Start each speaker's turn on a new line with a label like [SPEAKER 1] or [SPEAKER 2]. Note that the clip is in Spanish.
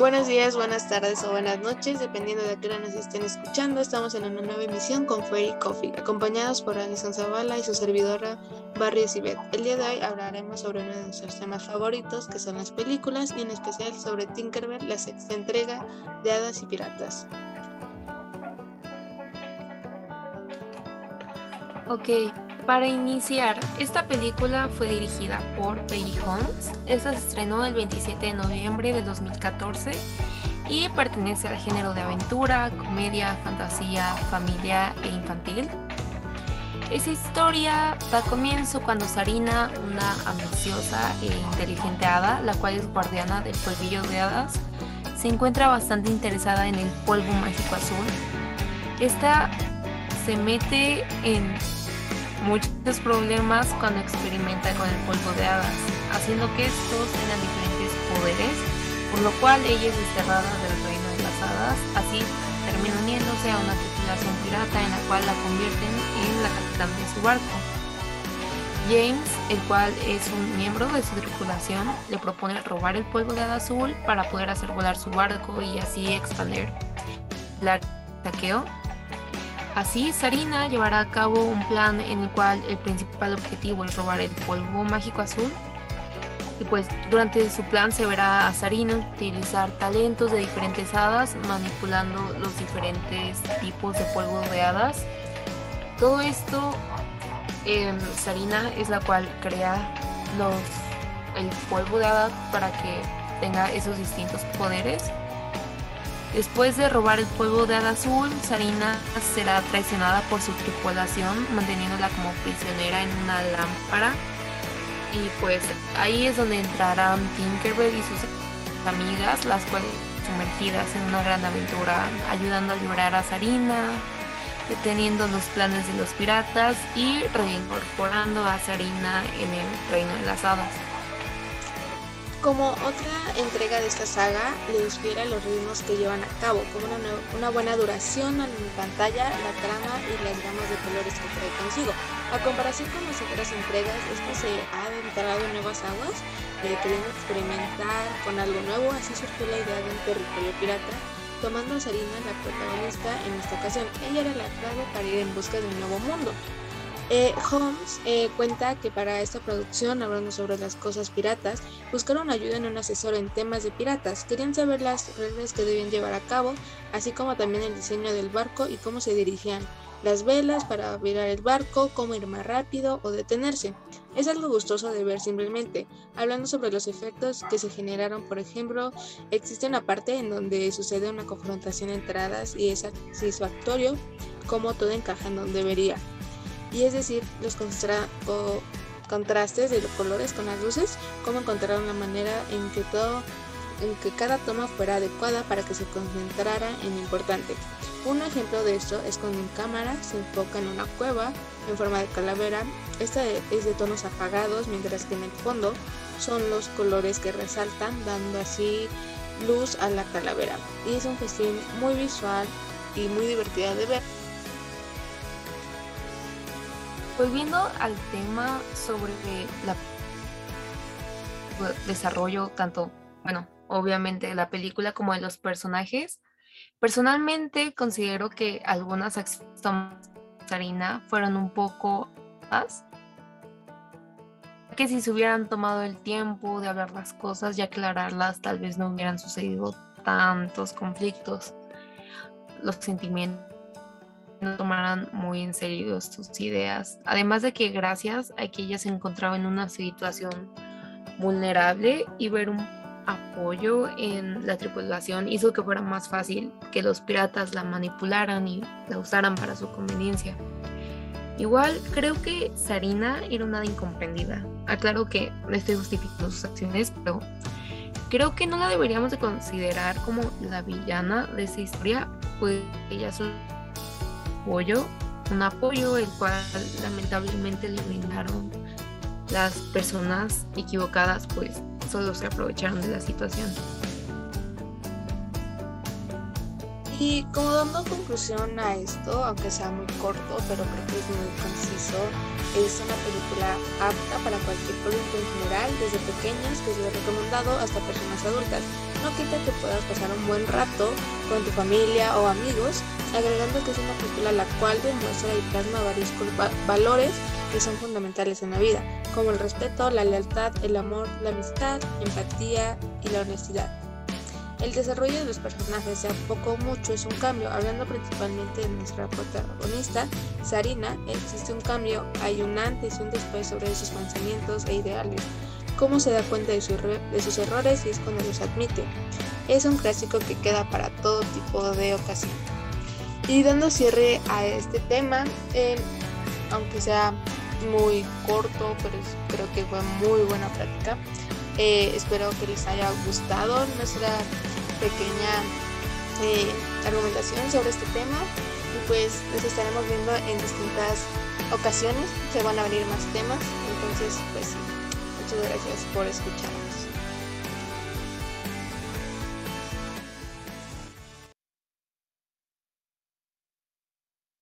[SPEAKER 1] Buenos días, buenas tardes o buenas noches, dependiendo de qué hora nos estén escuchando. Estamos en una nueva emisión con Fairy Coffee, acompañados por Alison Zavala y su servidora Barry Sibet. El día de hoy hablaremos sobre uno de nuestros temas favoritos, que son las películas, y en especial sobre Tinkerbell, la sexta entrega de Hadas y Piratas.
[SPEAKER 2] Ok, para iniciar, esta película fue dirigida por Peggy Holmes. Esta se estrenó el 27 de noviembre de 2014 y pertenece al género de aventura, comedia, fantasía, familia e infantil. Esa historia da comienzo cuando Sarina, una ambiciosa e inteligente hada, la cual es guardiana del polvillo de hadas, se encuentra bastante interesada en el polvo mágico azul. Esta se mete en muchos problemas cuando experimenta con el polvo de hadas, haciendo que estos tengan diferentes poderes, por lo cual ella es desterrada del reino de las hadas, así termina uniéndose a una tripulación pirata en la cual la convierten en la capitana de su barco. James, el cual es un miembro de su tripulación, le propone robar el polvo de hada azul para poder hacer volar su barco y así expandir el saqueo Así, Sarina llevará a cabo un plan en el cual el principal objetivo es robar el polvo mágico azul. Y pues durante su plan se verá a Sarina utilizar talentos de diferentes hadas, manipulando los diferentes tipos de polvo de hadas. Todo esto, eh, Sarina es la cual crea el polvo de hadas para que tenga esos distintos poderes Después de robar el polvo de hada azul, Sarina será traicionada por su tripulación, manteniéndola como prisionera en una lámpara. Y pues ahí es donde entrarán Tinkerbell y sus amigas, las cuales sumergidas en una gran aventura, ayudando a liberar a Sarina, deteniendo los planes de los piratas y reincorporando a Sarina en el reino de las hadas.
[SPEAKER 1] Como otra entrega de esta saga, le inspira los ritmos que llevan a cabo, como una, buena duración en pantalla, la trama y las gamas de colores que trae consigo. A comparación con las otras entregas, esta se ha adentrado en nuevas aguas, eh, queriendo experimentar con algo nuevo, así surgió la idea de un territorio pirata, tomando a Sarina la protagonista en esta ocasión. Ella era la clave para ir en busca de un nuevo mundo. Eh, Holmes eh, cuenta que para esta producción, hablando sobre las cosas piratas, buscaron ayuda en un asesor en temas de piratas. Querían saber las reglas que debían llevar a cabo, así como también el diseño del barco y cómo se dirigían las velas para virar el barco, cómo ir más rápido o detenerse. Es algo gustoso de ver simplemente. Hablando sobre los efectos que se generaron, por ejemplo, existe una parte en donde sucede una confrontación entre hadas y es satisfactorio cómo todo encaja en donde debería y es decir, los contrastes de los colores con las luces, cómo encontrar una manera en que todo en que cada toma fuera adecuada para que se concentrara en lo importante. Un ejemplo de esto es cuando en cámara se enfoca en una cueva en forma de calavera. Esta es de tonos apagados, mientras que en el fondo son los colores que resaltan, dando así luz a la calavera. Y es un festín muy visual y muy divertida de ver.
[SPEAKER 2] Volviendo al tema sobre la desarrollo tanto, bueno, obviamente de la película como de los personajes, personalmente considero que algunas acciones de Sarina fueron un poco más que si se hubieran tomado el tiempo de hablar las cosas y aclararlas, tal vez no hubieran sucedido tantos conflictos. Los sentimientos no tomaran muy en serio sus ideas. Además de que gracias a que ella se encontraba en una situación vulnerable y ver un apoyo en la tripulación hizo que fuera más fácil que los piratas la manipularan y la usaran para su conveniencia. Igual creo que Sarina era una incomprendida. Aclaro que no estoy justificando sus acciones, pero creo que no la deberíamos de considerar como la villana de esa historia, pues ella solo apoyo, un apoyo el cual lamentablemente le brindaron las personas equivocadas, pues solo se aprovecharon de la situación.
[SPEAKER 1] Y como dando conclusión a esto, aunque sea muy corto, pero creo que es muy conciso, es una película apta para cualquier público en general, desde pequeños, que es lo recomendado, hasta personas adultas. no quita que puedas pasar un buen rato con tu familia o amigos, agregando que es una película la cual demuestra y plasma varios valores que son fundamentales en la vida, como el respeto, la lealtad, el amor, la amistad, empatía y la honestidad. El desarrollo de los personajes, sea poco o mucho, es un cambio. Hablando principalmente de nuestra protagonista, Sarina, existe un cambio, hay un antes y un después sobre sus pensamientos e ideales. Cómo se da cuenta de, de sus errores y es cuando los admite. Es un clásico que queda para todo tipo de ocasión. Y dando cierre a este tema, eh, aunque sea muy corto, pero creo que fue muy buena práctica. Eh, espero que les haya gustado nuestra pequeña eh, argumentación sobre este tema y pues nos estaremos viendo en distintas ocasiones, se van a venir más temas, entonces pues muchas gracias por escucharnos.